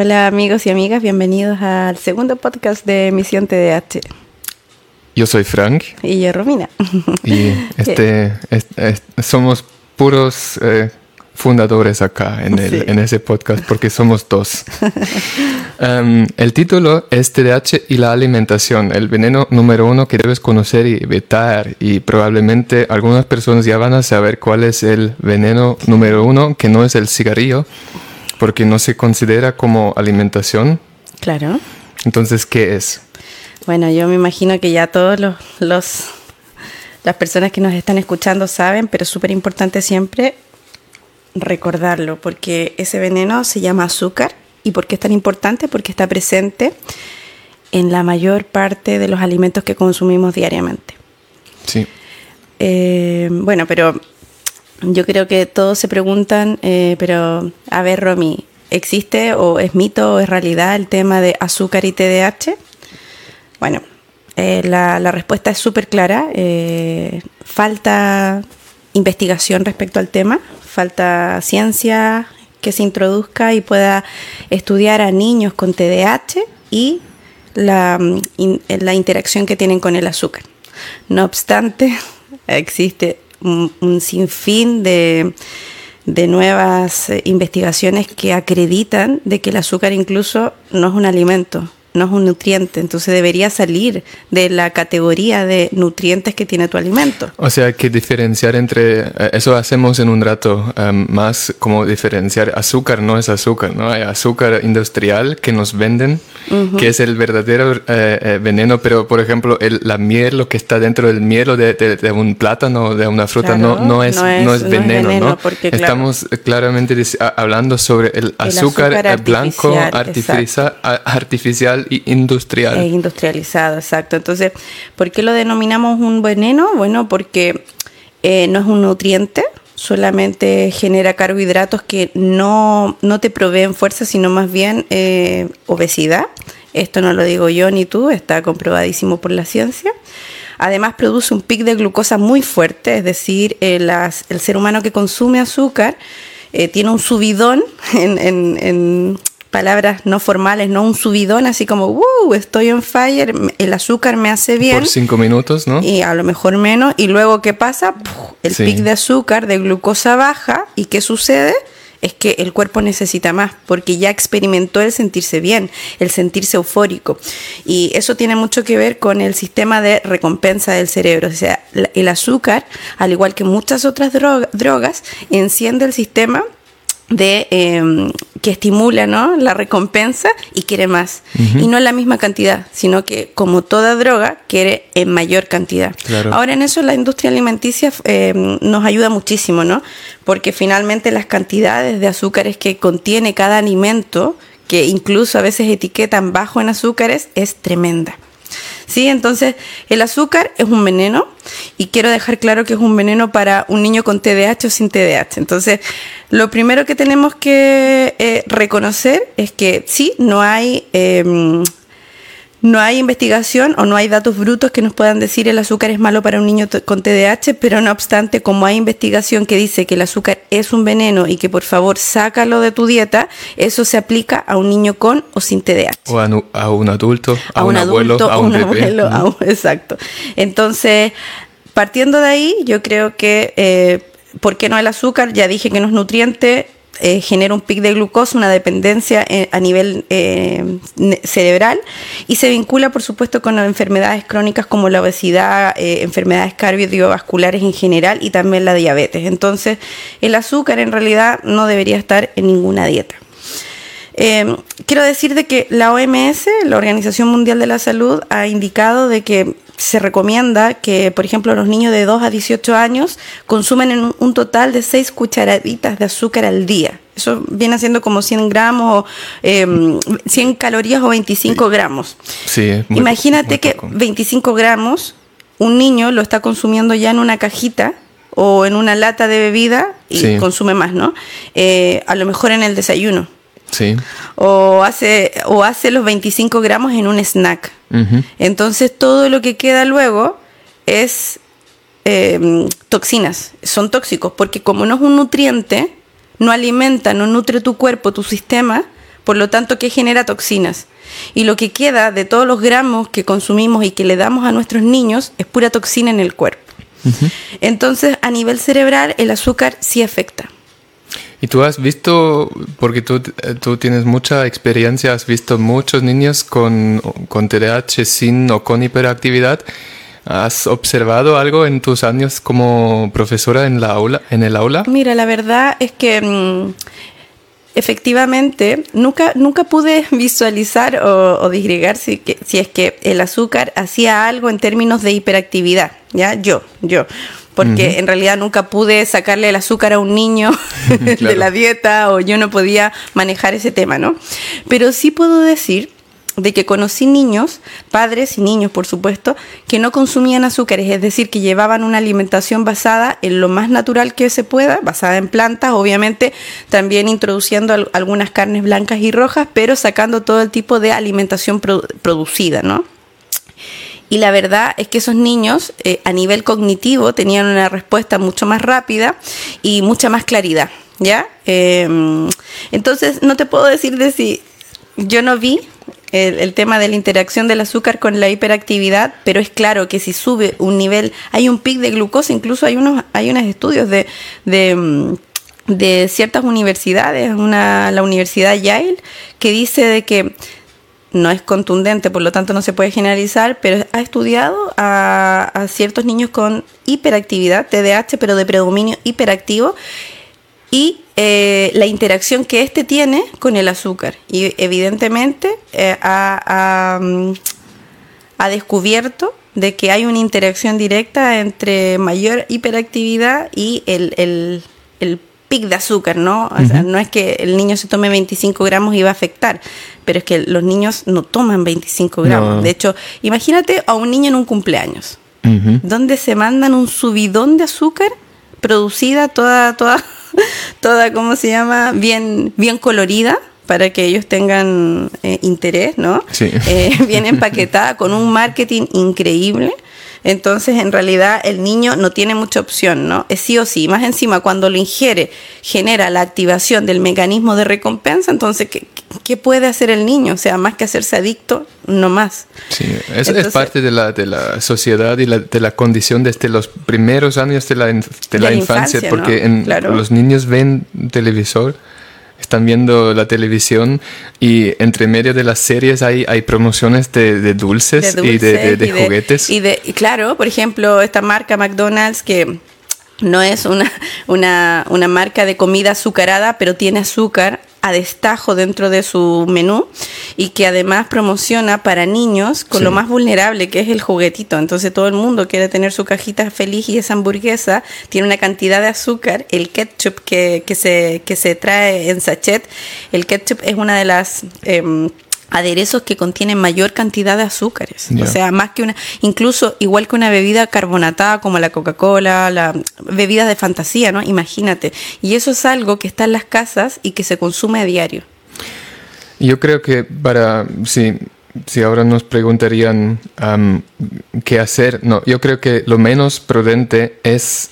Hola amigos y amigas, bienvenidos al segundo podcast de Misión TDH. Yo soy Frank. Y yo Romina. Y este, somos puros eh, fundadores acá en, el, en, ese podcast porque somos dos. um, el título es TDH y la alimentación, el veneno número uno que debes conocer y evitar. Y probablemente algunas personas ya van a saber cuál es el veneno número uno, que no es el cigarrillo porque no se considera como alimentación. Claro. Entonces, ¿qué es? Bueno, yo me imagino que ya todos los, los las personas que nos están escuchando saben, pero es súper importante siempre recordarlo, porque ese veneno se llama azúcar. ¿Y por qué es tan importante? Porque está presente en la mayor parte de los alimentos que consumimos diariamente. Sí. Eh, bueno, pero yo creo que todos se preguntan, eh, pero a ver, Romy, ¿existe o es mito o es realidad el tema de azúcar y TDAH? Bueno, eh, la, respuesta es súper clara. Eh, falta investigación respecto al tema, falta ciencia que se introduzca y pueda estudiar a niños con TDAH y la, la interacción que tienen con el azúcar. No obstante, existe un, sinfín de, de nuevas eh, investigaciones que acreditan de que el azúcar incluso no es un alimento, no es un nutriente, entonces debería salir de la categoría de nutrientes que tiene tu alimento. O sea, que diferenciar entre, eh, eso hacemos en un rato, em, más como diferenciar azúcar no es azúcar, ¿no? Hay azúcar industrial que nos venden, que es el verdadero eh, eh, veneno, pero por ejemplo, el, la miel, lo que está dentro del miel o de, de, un plátano, de una fruta, no, no, es, no, es, veneno, ¿no? Estamos claramente hablando sobre el, azúcar, blanco artificial, artificial industrial. industrializado, exacto. Entonces, ¿por qué lo denominamos un veneno? Bueno, porque eh, no es un nutriente, solamente genera carbohidratos que no, no te proveen fuerza, sino más bien eh, obesidad. Esto no lo digo yo ni tú, está comprobadísimo por la ciencia. Además produce un pic de glucosa muy fuerte, es decir, eh, el ser humano que consume azúcar tiene un subidón en, palabras no formales, no un subidón, así como, uh, estoy on fire, el azúcar me hace bien. Por cinco minutos, ¿no? Y a lo mejor menos. Y luego, ¿qué pasa? El pic de azúcar, de glucosa baja. ¿Y qué sucede? Es que el cuerpo necesita más, porque ya experimentó el sentirse bien, el sentirse eufórico. Y eso tiene mucho que ver con el sistema de recompensa del cerebro. O sea, el azúcar, al igual que muchas otras drogas, enciende el sistema de em, que estimula ¿no? la recompensa y quiere más. Y no en la misma cantidad, sino que como toda droga, quiere en mayor cantidad. Ahora en eso la industria alimenticia em, nos ayuda muchísimo, ¿no? Porque finalmente las cantidades de azúcares que contiene cada alimento, que incluso a veces etiquetan bajo en azúcares, es tremenda. ¿Sí? Entonces, el azúcar es un veneno y quiero dejar claro que es un veneno para un niño con TDAH o sin TDAH. Entonces, lo primero que tenemos que eh, reconocer es que sí, no hay em, no hay investigación o no hay datos brutos que nos puedan decir el azúcar es malo para un niño con TDAH, pero no obstante, como hay investigación que dice que el azúcar es un veneno y que por favor sácalo de tu dieta, eso se aplica a un niño con o sin TDAH. O a, un adulto, a, un, abuelo, a un, Abuelo, exacto. Entonces, partiendo de ahí, yo creo que, eh, ¿por qué no el azúcar? Ya dije que no es nutriente, eh, genera un pic de glucosa, una dependencia eh, a nivel eh, cerebral y se vincula, por supuesto, con enfermedades crónicas como la obesidad, enfermedades cardiovasculares en general y también la diabetes. Entonces, el azúcar en realidad no debería estar en ninguna dieta. quiero decir de que la OMS, la Organización Mundial de la Salud, ha indicado de que se recomienda que, por ejemplo, los niños de 2 a 18 años consumen un total de 6 cucharaditas de azúcar al día. Eso viene siendo como 100 gramos, o, 100 em, calorías o 25 gramos. Sí, Imagínate que 25 gramos, un niño lo está consumiendo ya en una cajita o en una lata de bebida y consume más, ¿no? Eh, a lo mejor en el desayuno. Sí. O hace, o hace los 25 gramos en un snack. Entonces todo lo que queda luego es em, toxinas, son tóxicos, porque como no es un nutriente, no alimenta, no nutre tu cuerpo, tu sistema, por lo tanto que genera toxinas. Y lo que queda de todos los gramos que consumimos y que le damos a nuestros niños es pura toxina en el cuerpo. Entonces, a nivel cerebral, el azúcar sí afecta. Y tú has visto, porque tú, tú, tienes mucha experiencia, has visto muchos niños con, con TDAH sin o con hiperactividad. ¿Has observado algo en tus años como profesora en, la aula, en el aula? Mira, la verdad es que mm, efectivamente nunca, nunca pude visualizar o, o disgregar si, si es que el azúcar hacía algo en términos de hiperactividad. ¿ya? Yo, yo porque en realidad nunca pude sacarle el azúcar a un niño de la dieta o yo no podía manejar ese tema, ¿no? Pero sí puedo decir de que conocí niños, padres y niños por supuesto, que no consumían azúcares, es decir, que llevaban una alimentación basada en lo más natural que se pueda, basada en plantas, obviamente también introduciendo algunas carnes blancas y rojas, pero sacando todo el tipo de alimentación producida, ¿no? Y la verdad es que esos niños eh, a nivel cognitivo tenían una respuesta mucho más rápida y mucha más claridad, ¿ya? Em, entonces no te puedo decir de si yo no vi el, tema de la interacción del azúcar con la hiperactividad, pero es claro que si sube un nivel, hay un pic de glucosa, incluso hay unos, hay unos estudios de, de mm, de ciertas universidades, una, la Universidad Yale, que dice de que no es contundente, por lo tanto no se puede generalizar, pero ha estudiado a, ciertos niños con hiperactividad, TDAH, pero de predominio hiperactivo, y eh, la interacción que éste tiene con el azúcar. Y evidentemente eh, ha, descubierto de que hay una interacción directa entre mayor hiperactividad y el, el, el pic de azúcar, ¿no? O sea, no es que el niño se tome 25 gramos y va a afectar, pero es que los niños no toman 25 gramos. De hecho, imagínate a un niño en un cumpleaños, donde se mandan un subidón de azúcar producida toda, toda, toda, ¿cómo se llama? Bien, bien colorida para que ellos tengan eh, interés, ¿no? Sí. Eh, bien empaquetada, con un marketing increíble. Entonces, en realidad, el niño no tiene mucha opción, ¿no? Es sí o sí. Más encima, cuando lo ingiere, genera la activación del mecanismo de recompensa, entonces, ¿qué, puede hacer el niño? O sea, más que hacerse adicto, no más. Sí, eso es parte de la, de la sociedad y de la condición desde los primeros años de la, de la, infancia, porque en, los niños ven televisor están viendo la televisión y entre medio de las series hay, hay promociones de, dulces, y de, juguetes. Y, de, claro, por ejemplo, esta marca McDonald's que no es una, una, una marca de comida azucarada, pero tiene azúcar a destajo dentro de su menú y que además promociona para niños con lo más vulnerable que es el juguetito. Entonces todo el mundo quiere tener su cajita feliz y esa hamburguesa tiene una cantidad de azúcar. El ketchup que, que, se, que se trae en sachet, el ketchup es una de las... Em, aderezos que contienen mayor cantidad de azúcares. O sea, más que una, incluso igual que una bebida carbonatada como la Coca-Cola, la bebidas de fantasía, ¿no? Imagínate. Y eso es algo que está en las casas y que se consume a diario. Yo creo que para, si, si ahora nos preguntarían qué hacer, no, yo creo que lo menos prudente es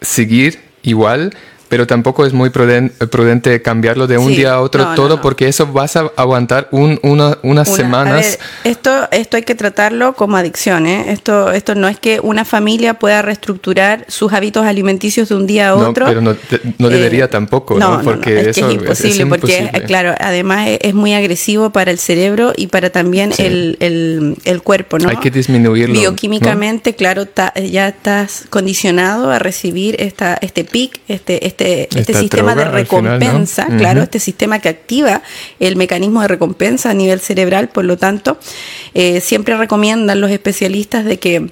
seguir igual pero tampoco es muy prudente, cambiarlo de un día a otro todo porque eso vas a aguantar unas semanas. esto, esto hay que tratarlo como adicción. ¿eh? Esto, esto no es que una familia pueda reestructurar sus hábitos alimenticios de un día a otro. No, pero no, no debería eh, tampoco, ¿no? Porque es eso es imposible, porque, claro, además es, muy agresivo para el cerebro y para también el, el, el, cuerpo, ¿no? Hay que disminuirlo. Bioquímicamente, claro, ya estás condicionado a recibir esta, este pic, este, este este, este sistema de recompensa, claro, este sistema que activa el mecanismo de recompensa a nivel cerebral, por lo tanto, eh, siempre recomiendan los especialistas de que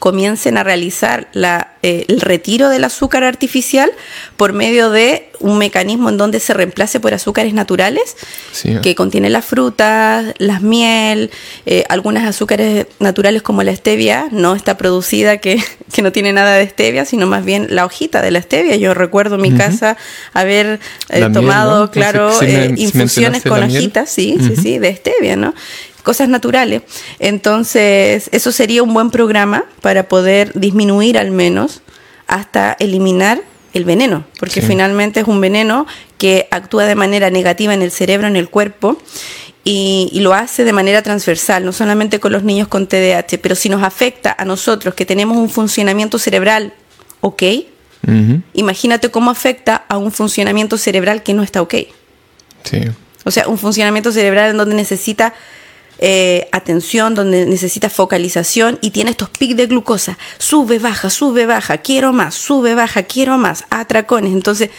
comiencen a realizar la, eh, el retiro del azúcar artificial por medio de un mecanismo en donde se reemplace por azúcares naturales que contienen las frutas, las miel, eh, algunas azúcares naturales como la stevia, no está producida que, que, no tiene nada de stevia, sino más bien la hojita de la stevia. Yo recuerdo en mi casa haber eh, tomado, claro, infusiones con hojitas, sí, sí, sí, de stevia, ¿no? Cosas naturales. Entonces, eso sería un buen programa para poder disminuir al menos hasta eliminar el veneno, porque finalmente es un veneno que actúa de manera negativa en el cerebro, en el cuerpo, y, lo hace de manera transversal, no solamente con los niños con TDAH, pero si nos afecta a nosotros que tenemos un funcionamiento cerebral ok, imagínate cómo afecta a un funcionamiento cerebral que no está ok. Sí. O sea, un funcionamiento cerebral en donde necesita eh, atención, donde necesita focalización y tiene estos pics de glucosa. Sube, baja, sube, baja, quiero más, sube, baja, quiero más, atracones. Entonces,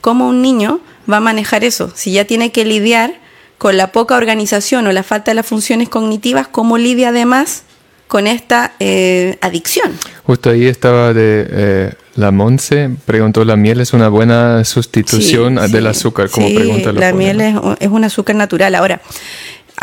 ¿cómo un niño va a manejar eso? Si ya tiene que lidiar con la poca organización o la falta de las funciones cognitivas, ¿cómo lidia además con esta eh, adicción? Justo ahí estaba de eh, la Monse, preguntó, ¿la miel es una buena sustitución del azúcar? Como pregunta la, la miel es, es un azúcar natural. Ahora,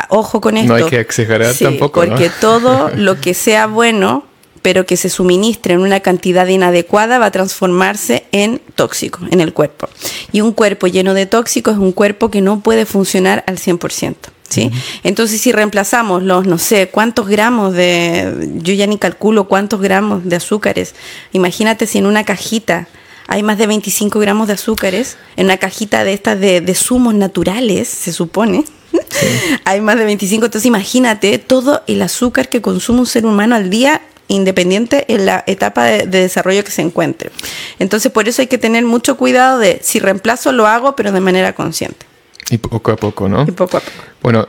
ojo con esto. No hay que exagerar tampoco. Porque todo lo que sea bueno, pero que se suministre en una cantidad inadecuada, va a transformarse en tóxico en el cuerpo. Y un cuerpo lleno de tóxicos es un cuerpo que no puede funcionar al 100%. ¿Sí? Entonces, si reemplazamos los, no sé, cuántos gramos de, yo ya ni calculo cuántos gramos de azúcares, imagínate si en una cajita hay más de 25 gramos de azúcares, en una cajita de estas de, de zumos naturales, se supone, Hay más de 25, entonces imagínate todo el azúcar que consume un ser humano al día independiente en la etapa de, desarrollo que se encuentre. Entonces, por eso hay que tener mucho cuidado de si reemplazo lo hago, pero de manera consciente. Y poco a poco, ¿no? Y poco a poco. Bueno,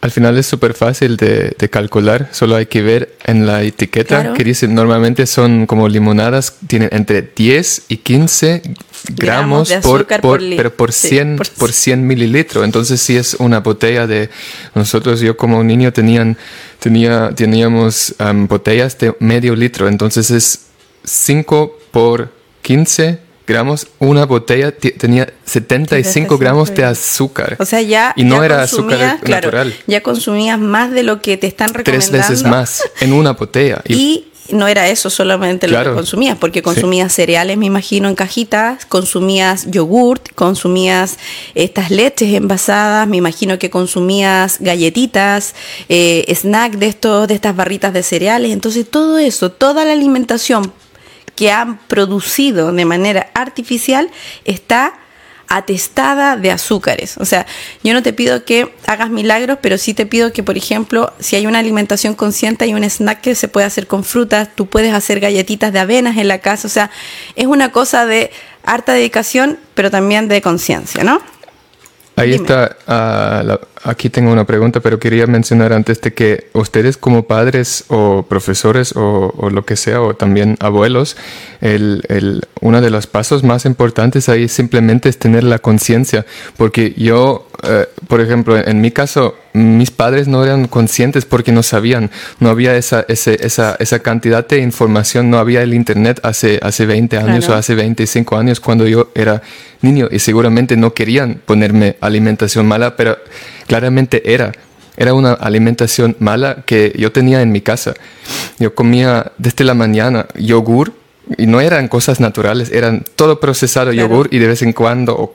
al final es súper fácil de, calcular, solo hay que ver en la etiqueta que dice normalmente son como limonadas, tienen entre 10 y 15 gramos, por, pero por 100, por, 100 mililitros. Entonces si es una botella de nosotros, yo como niño tenían, tenía, teníamos botellas de medio litro, entonces es 5 por 15 gramos, una botella tenía 75 gramos de azúcar. O sea, ya. Y no era azúcar natural. Ya consumías más de lo que te están recomendando. Tres veces más en una botella. Y, no era eso solamente lo que consumías, porque consumías cereales, me imagino, en cajitas, consumías yogurt, consumías estas leches envasadas, me imagino que consumías galletitas, eh, snack de estos, de estas barritas de cereales. Entonces, todo eso, toda la alimentación que han producido de manera artificial está atestada de azúcares. O sea, yo no te pido que hagas milagros, pero sí te pido que, por ejemplo, si hay una alimentación consciente, hay un snack que se puede hacer con frutas, tú puedes hacer galletitas de avenas en la casa. O sea, es una cosa de harta dedicación, pero también de conciencia, ¿no? Ahí está, uh, aquí tengo una pregunta, pero quería mencionar antes de que ustedes como padres o profesores o, o lo que sea, o también abuelos, el, el, uno de los pasos más importantes ahí simplemente es tener la conciencia, porque yo, eh, por ejemplo, en mi caso, mis padres no eran conscientes porque no sabían, no había esa, ese, esa, esa cantidad de información, no había el Internet hace, hace 20 años o hace 25 años cuando yo era niño y seguramente no querían ponerme alimentación mala, pero claramente era. Era una alimentación mala que yo tenía en mi casa. Yo comía desde la mañana yogur y no eran cosas naturales, eran todo procesado yogur y de vez en cuando, o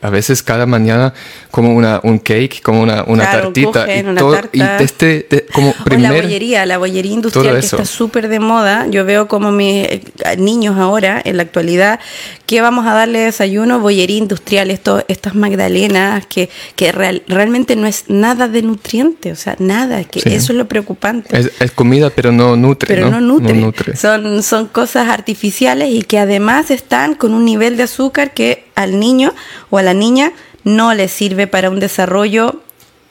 a veces cada mañana, como una, un cake, como una, una tartita. y, todo, y este, como primer, la bollería, la bollería industrial que está súper de moda. Yo veo como mis eh, niños ahora, en la actualidad, que vamos a darle desayuno, bollería industrial, esto, estas magdalenas, que, que realmente no es nada de nutriente, o sea, nada, que eso es lo preocupante. Es, comida, pero no nutre. Pero no, nutre. Son, son cosas artificiales y que además están con un nivel de azúcar que al niño o a la niña no le sirve para un desarrollo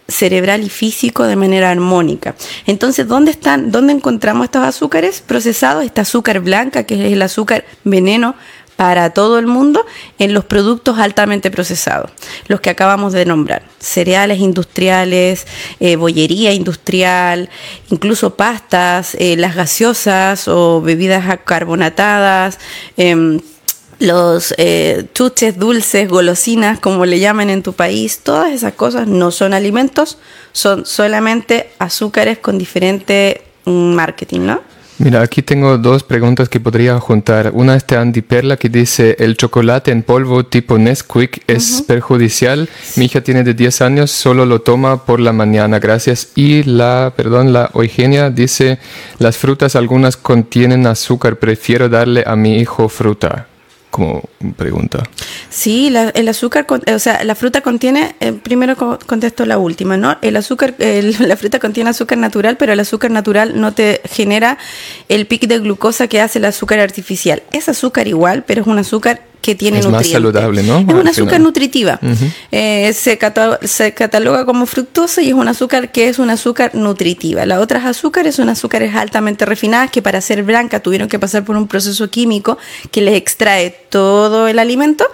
cerebral y físico de manera armónica. Entonces, ¿dónde están? ¿Dónde encontramos estos azúcares procesados? Esta azúcar blanca, que es el azúcar veneno para todo el mundo en los productos altamente procesados, los que acabamos de nombrar, cereales industriales, eh, bollería industrial, incluso pastas, eh, las gaseosas o bebidas carbonatadas. Em, los eh, chuches dulces, golosinas, como le llaman en tu país, todas esas cosas no son alimentos, son solamente azúcares con diferente mm, marketing, ¿no? Mira, aquí tengo dos preguntas que podría juntar. Una es de Andy Perla que dice, ¿el chocolate en polvo tipo Nesquik es perjudicial? Mi hija tiene de 10 años, solo lo toma por la mañana, gracias. Y la, perdón, la Eugenia dice, las frutas algunas contienen azúcar, prefiero darle a mi hijo fruta. Como pregunta. Sí, el azúcar, o sea, la fruta contiene, eh, primero contesto la última, ¿no? El azúcar, la fruta contiene azúcar natural, pero el azúcar natural no te genera el pic de glucosa que hace el azúcar artificial. Es azúcar igual, pero es un azúcar que tiene es más saludable, ¿no? Es un azúcar nutritiva. Eh, se, se, cataloga como fructosa y es un azúcar que es un azúcar nutritiva. Las otras azúcares son azúcares altamente refinadas que para ser blanca tuvieron que pasar por un proceso químico que les extrae todo el alimento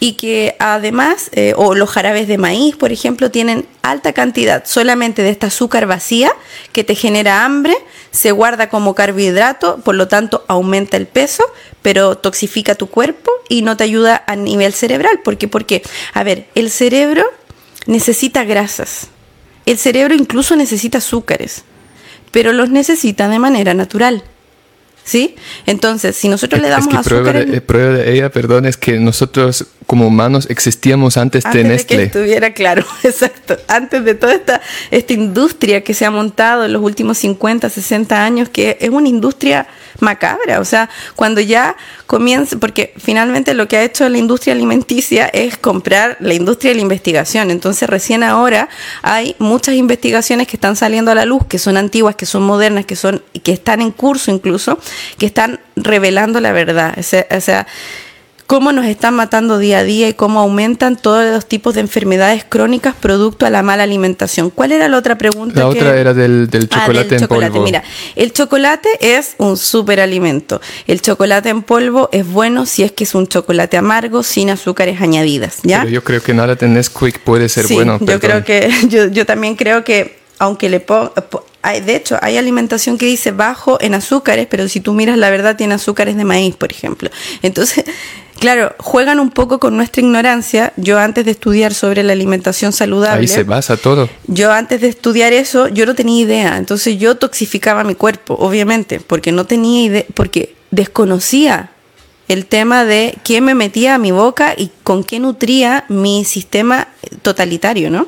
y que además, eh, o los jarabes de maíz, por ejemplo, tienen alta cantidad solamente de esta azúcar vacía que te genera hambre, se guarda como carbohidrato, por lo tanto aumenta el peso, pero toxifica tu cuerpo y no te ayuda a nivel cerebral. ¿Por qué? Porque, a ver, el cerebro necesita grasas, el cerebro incluso necesita azúcares, pero los necesita de manera natural. ¿Sí? Entonces, si nosotros le damos es que azúcar... Prueba de, prueba de ella, perdón, es que nosotros como humanos existíamos antes, de Nestlé. De que estuviera claro, exacto. Antes de toda esta, esta industria que se ha montado en los últimos 50, 60 años, que es una industria macabra. O sea, cuando ya comienza, porque finalmente lo que ha hecho la industria alimenticia es comprar la industria de la investigación. Entonces, recién ahora hay muchas investigaciones que están saliendo a la luz, que son antiguas, que son modernas, que son, que están en curso incluso, que están revelando la verdad. O sea, cómo nos están matando día a día y cómo aumentan todos los tipos de enfermedades crónicas producto a la mala alimentación. ¿Cuál era la otra pregunta? La otra era del, del ah, chocolate en polvo. Mira, el chocolate es un superalimento. El chocolate en polvo es bueno si es que es un chocolate amargo sin azúcares añadidas. ¿ya? Pero yo creo que nada de Nesquik puede ser bueno. Yo creo que yo, yo también creo que aunque le pongo de hecho, hay alimentación que dice bajo en azúcares, pero si tú miras la verdad tiene azúcares de maíz, por ejemplo. Entonces, claro, juegan un poco con nuestra ignorancia. Yo antes de estudiar sobre la alimentación saludable... Ahí se basa todo. Yo antes de estudiar eso, yo no tenía idea. Entonces yo toxificaba mi cuerpo, obviamente, porque no tenía idea, porque desconocía el tema de qué me metía a mi boca y con qué nutría mi sistema totalitario, ¿no?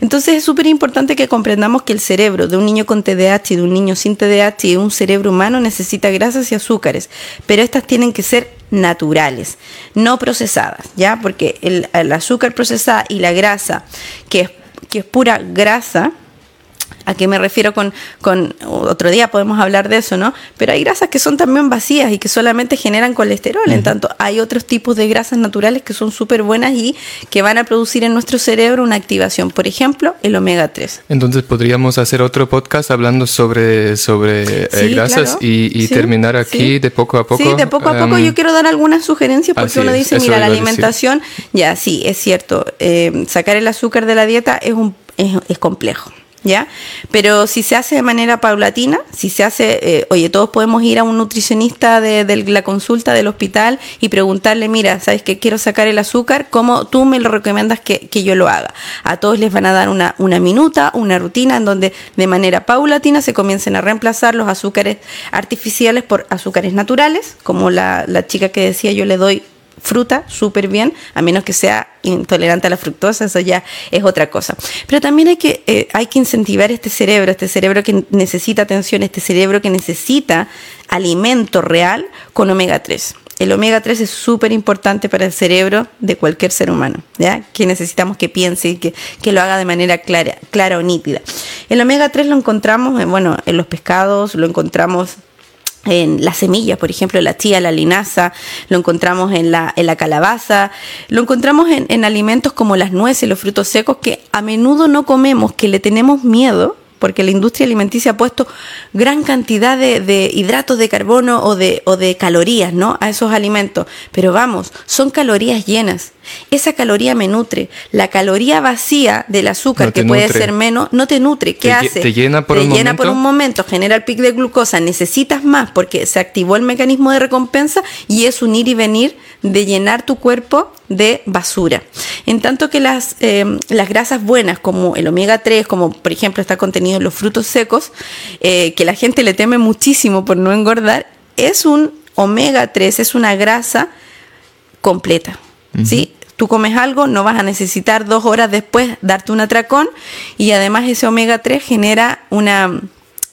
Entonces es súper importante que comprendamos que el cerebro de un niño con TDAH y de un niño sin TDAH y un cerebro humano necesita grasas y azúcares, pero estas tienen que ser naturales, no procesadas, ¿ya? Porque el, azúcar procesada y la grasa, que es, que es pura grasa, ¿A qué me refiero con, con, otro día podemos hablar de eso, ¿no? Pero hay grasas que son también vacías y que solamente generan colesterol. En tanto, hay otros tipos de grasas naturales que son súper buenas y que van a producir en nuestro cerebro una activación. Por ejemplo, el omega 3. Entonces podríamos hacer otro podcast hablando sobre, sobre eh, grasas y, terminar aquí de poco a poco. Sí, de poco a poco. Yo quiero dar algunas sugerencias porque uno dice, mira, la alimentación, ya sí, es cierto, eh, sacar el azúcar de la dieta es, un, es complejo. ¿Ya? Pero si se hace de manera paulatina, si se hace, eh, oye, todos podemos ir a un nutricionista de, la consulta del hospital y preguntarle, mira, ¿sabes que quiero sacar el azúcar? ¿Cómo tú me lo recomiendas que, yo lo haga? A todos les van a dar una, una minuta, una rutina en donde de manera paulatina se comiencen a reemplazar los azúcares artificiales por azúcares naturales, como la chica que decía yo le doy fruta súper bien, a menos que sea intolerante a la fructosa, eso ya es otra cosa. Pero también hay que, eh, hay que incentivar este cerebro, este cerebro que necesita atención, este cerebro que necesita alimento real con omega 3. El omega 3 es súper importante para el cerebro de cualquier ser humano, ¿ya? que necesitamos que piense y que, que, lo haga de manera clara, clara o nítida. El omega 3 lo encontramos bueno, en los pescados, lo encontramos en las semillas, por ejemplo, la chía, la linaza, lo encontramos en la, en la calabaza, lo encontramos en, en alimentos como las nueces, los frutos secos que a menudo no comemos, que le tenemos miedo porque la industria alimenticia ha puesto gran cantidad de, hidratos de carbono o de, o de calorías ¿no? a esos alimentos. Pero vamos, son calorías llenas. Esa caloría me nutre. La caloría vacía del azúcar, que puede ser menos, no te nutre. ¿Qué hace? Te llena por un llena por un momento, genera el pic de glucosa, necesitas más porque se activó el mecanismo de recompensa y es un ir y venir de llenar tu cuerpo de basura. En tanto que las, eh, las grasas buenas, como el omega 3, como por ejemplo está contenido en los frutos secos, eh, que la gente le teme muchísimo por no engordar, es un omega 3, es una grasa completa. ¿sí? Tú comes algo, no vas a necesitar dos horas después darte un atracón y además ese omega 3 genera una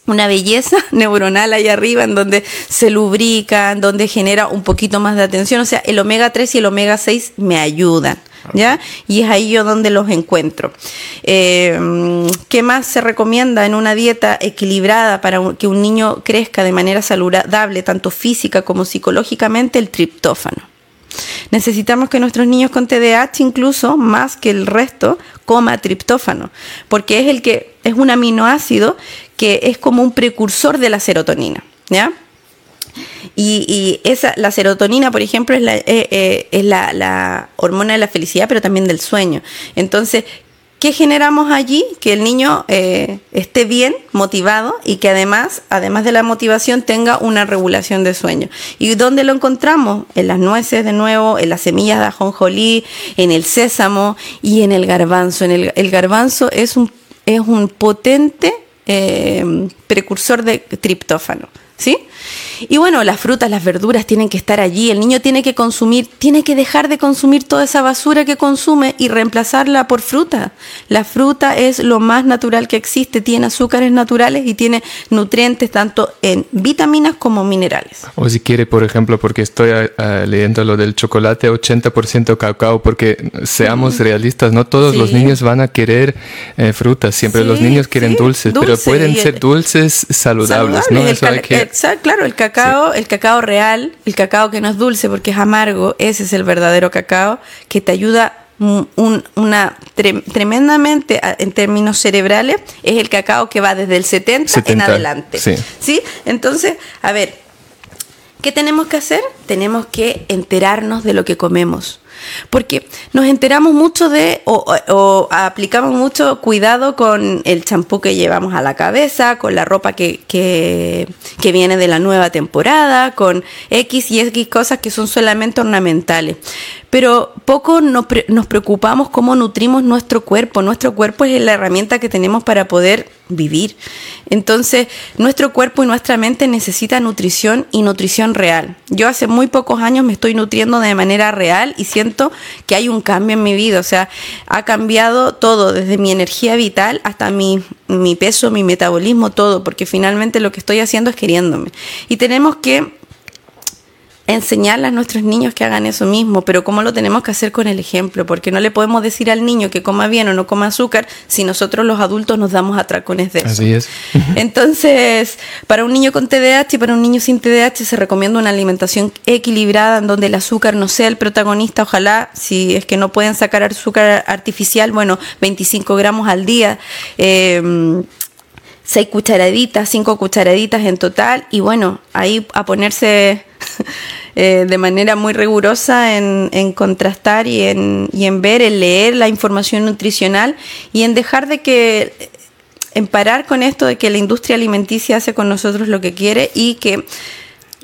una belleza neuronal ahí arriba en donde se lubrica, en donde genera un poquito más de atención. O sea, el omega 3 y el omega 6 me ayudan. ¿Ya? Y es ahí yo donde los encuentro. Eh, ¿Qué más se recomienda en una dieta equilibrada para que un niño crezca de manera saludable, tanto física como psicológicamente? El triptófano. Necesitamos que nuestros niños con TDAH, incluso más que el resto, coma triptófano, porque es el que es un aminoácido que es como un precursor de la serotonina, ¿ya? Y, esa, la serotonina, por ejemplo, es, la, eh, eh, es la, la, hormona de la felicidad, pero también del sueño. Entonces, ¿Qué generamos allí? Que el niño eh, esté bien, motivado y que además, además de la motivación, tenga una regulación de sueño. ¿Y dónde lo encontramos? En las nueces, de nuevo, en las semillas de ajonjolí, en el sésamo y en el garbanzo. En el, garbanzo es un, es un potente eh, precursor de triptófano. ¿Sí? Y bueno, las frutas, las verduras tienen que estar allí. El niño tiene que consumir, tiene que dejar de consumir toda esa basura que consume y reemplazarla por fruta. La fruta es lo más natural que existe, tiene azúcares naturales y tiene nutrientes tanto en vitaminas como minerales. O si quiere, por ejemplo, porque estoy eh, leyendo lo del chocolate, 80% cacao, porque seamos realistas, no todos los niños van a querer eh, frutas, siempre los niños quieren dulces, pero pueden ser dulces saludables, ¿no? Eso hay que... Claro, el cacao, el cacao real, el cacao que no es dulce porque es amargo, ese es el verdadero cacao que te ayuda una tremendamente en términos cerebrales es el cacao que va desde el 70, en adelante. Sí. Entonces, a ver, ¿qué tenemos que hacer? Tenemos que enterarnos de lo que comemos. Porque nos enteramos mucho de o, aplicamos mucho cuidado con el champú que llevamos a la cabeza, con la ropa que, que, que viene de la nueva temporada, con X y X cosas que son solamente ornamentales pero poco nos, preocupamos cómo nutrimos nuestro cuerpo. Nuestro cuerpo es la herramienta que tenemos para poder vivir. Entonces, nuestro cuerpo y nuestra mente necesitan nutrición y nutrición real. Yo hace muy pocos años me estoy nutriendo de manera real y siento que hay un cambio en mi vida. O sea, ha cambiado todo, desde mi energía vital hasta mi, mi peso, mi metabolismo, todo, porque finalmente lo que estoy haciendo es queriéndome. Y tenemos que enseñarle a nuestros niños que hagan eso mismo, pero ¿cómo lo tenemos que hacer con el ejemplo? Porque no le podemos decir al niño que coma bien o no coma azúcar si nosotros los adultos nos damos atracones de eso. Así es. Entonces, para un niño con TDAH y para un niño sin TDAH se recomienda una alimentación equilibrada en donde el azúcar no sea el protagonista, ojalá, si es que no pueden sacar azúcar artificial, bueno, 25 gramos al día. Eh, seis cucharaditas, cinco cucharaditas en total y bueno, ahí a ponerse eh, de manera muy rigurosa en, contrastar y en, y en ver, en leer la información nutricional y en dejar de que, en parar con esto de que la industria alimenticia hace con nosotros lo que quiere y que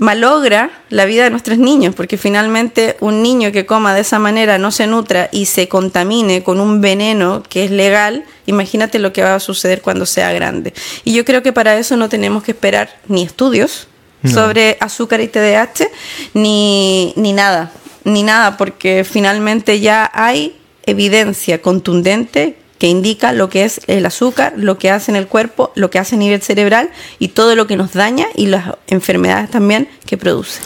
malogra la vida de nuestros niños, porque finalmente un niño que coma de esa manera no se nutra y se contamine con un veneno que es legal, imagínate lo que va a suceder cuando sea grande. Y yo creo que para eso no tenemos que esperar ni estudios sobre azúcar y TDAH, ni, ni nada, ni nada, porque finalmente ya hay evidencia contundente que indica lo que es el azúcar, lo que hace en el cuerpo, lo que hace a nivel cerebral y todo lo que nos daña y las enfermedades también que produce.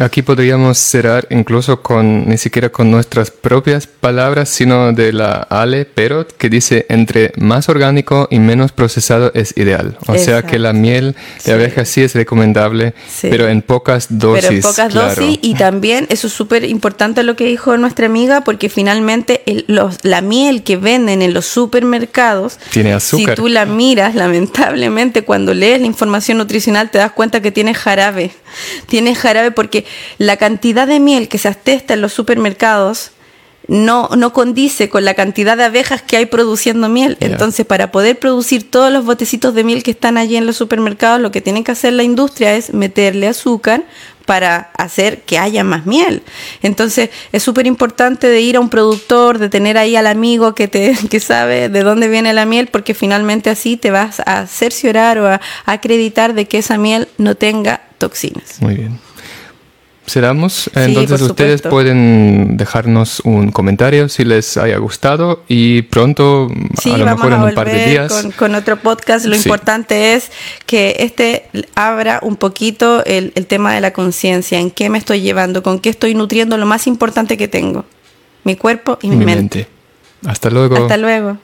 Aquí podríamos cerrar incluso con, ni siquiera con nuestras propias palabras, sino de la Ale Perot, que dice, entre más orgánico y menos procesado es ideal. O sea que la miel de abeja sí es recomendable, pero en pocas dosis. Pero en pocas dosis y también, eso es súper importante lo que dijo nuestra amiga, porque finalmente los, la miel que venden en los supermercados, tiene azúcar. Si tú la miras, lamentablemente, cuando lees la información nutricional te das cuenta que tiene jarabe. Tiene jarabe porque la cantidad de miel que se atesta en los supermercados no, no condice con la cantidad de abejas que hay produciendo miel. Entonces, para poder producir todos los botecitos de miel que están allí en los supermercados, lo que tiene que hacer la industria es meterle azúcar para hacer que haya más miel. Entonces, es súper importante de ir a un productor, de tener ahí al amigo que, te, que sabe de dónde viene la miel, porque finalmente así te vas a cerciorar o a acreditar de que esa miel no tenga toxinas. Muy bien. cerramos. Entonces ustedes pueden dejarnos un comentario si les haya gustado y pronto, a lo mejor en un par de días. Con, otro podcast. Lo importante es que este abra un poquito el, tema de la conciencia, en qué me estoy llevando, con qué estoy nutriendo lo más importante que tengo, mi cuerpo y mi, mente. Hasta luego. Hasta luego.